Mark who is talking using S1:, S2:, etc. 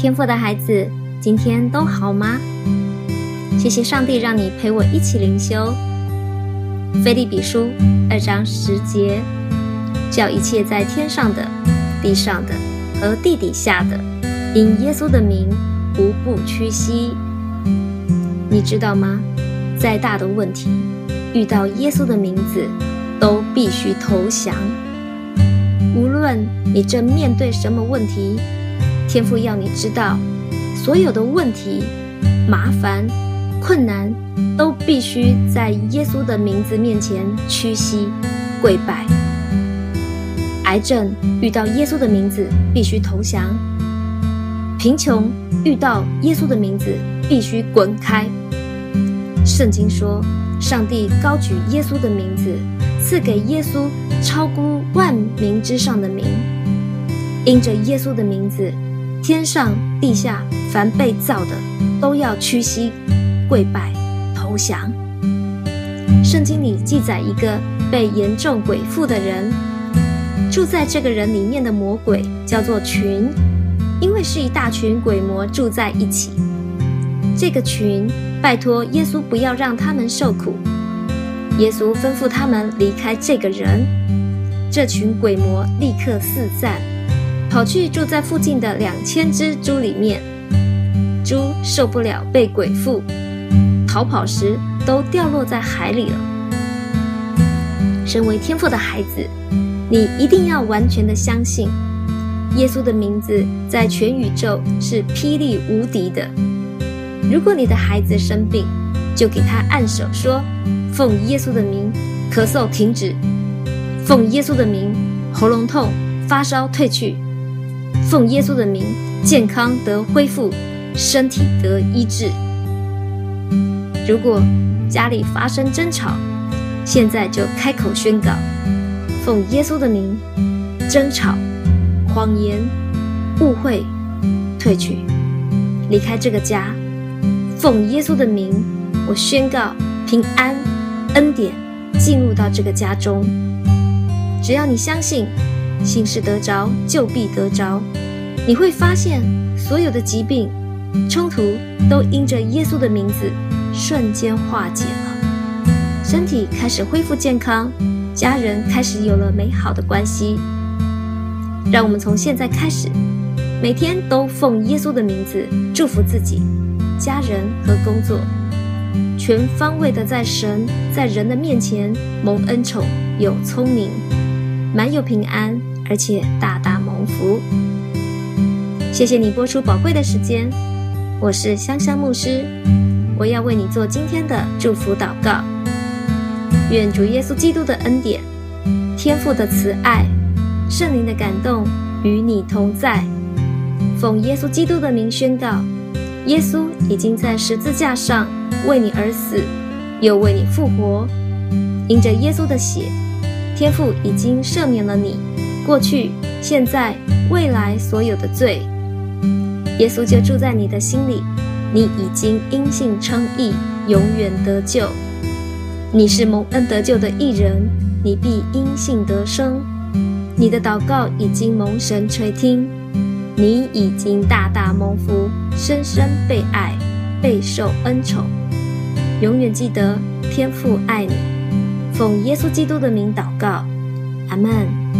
S1: 天父的孩子，今天都好吗？谢谢上帝让你陪我一起灵修。腓立比书二章十节，叫一切在天上的、地上的和地底下的，因耶稣的名，无不屈膝。你知道吗？再大的问题，遇到耶稣的名字，都必须投降。无论你正面对什么问题，天父要你知道，所有的问题、麻烦、困难，都必须在耶稣的名字面前屈膝跪拜。癌症遇到耶稣的名字，必须投降；贫穷遇到耶稣的名字，必须滚开。圣经说，上帝高举耶稣的名字，赐给耶稣超乎万名之上的名，因着耶稣的名字，天上地下凡被造的都要屈膝跪拜投降。圣经里记载一个被严重鬼附的人，住在这个人里面的魔鬼叫做群，因为是一大群鬼魔住在一起。这个群拜托耶稣不要让他们受苦，耶稣吩咐他们离开这个人，这群鬼魔立刻四散，跑去住在附近的两千只猪里面。猪受不了被鬼附，逃跑时都掉落在海里了。身为天父的孩子，你一定要完全的相信，耶稣的名字在全宇宙是霹雳无敌的。如果你的孩子生病，就给他按手说：“奉耶稣的名，咳嗽停止；奉耶稣的名，喉咙痛、发烧退去；奉耶稣的名，健康得恢复，身体得医治。”如果家里发生争吵，现在就开口宣告：“奉耶稣的名，争吵、谎言、误会退去，离开这个家。”奉耶稣的名，我宣告平安、恩典进入到这个家中。只要你相信，行事得着就必得着。你会发现，所有的疾病、冲突都因着耶稣的名字瞬间化解了。身体开始恢复健康，家人开始有了美好的关系。让我们从现在开始，每天都奉耶稣的名字祝福自己。家人和工作，全方位的在神在人的面前蒙恩宠，有聪明，满有平安，而且大大蒙福。谢谢你拨出宝贵的时间，我是香香牧师，我要为你做今天的祝福祷告。愿主耶稣基督的恩典、天父的慈爱、圣灵的感动与你同在。奉耶稣基督的名宣告。耶稣已经在十字架上为你而死，又为你复活。因着耶稣的血，天父已经赦免了你过去、现在、未来所有的罪。耶稣就住在你的心里，你已经因信称义，永远得救。你是蒙恩得救的一人，你必因信得生。你的祷告已经蒙神垂听。你已经大大蒙福，深深被爱，备受恩宠。永远记得天父爱你。奉耶稣基督的名祷告，阿门。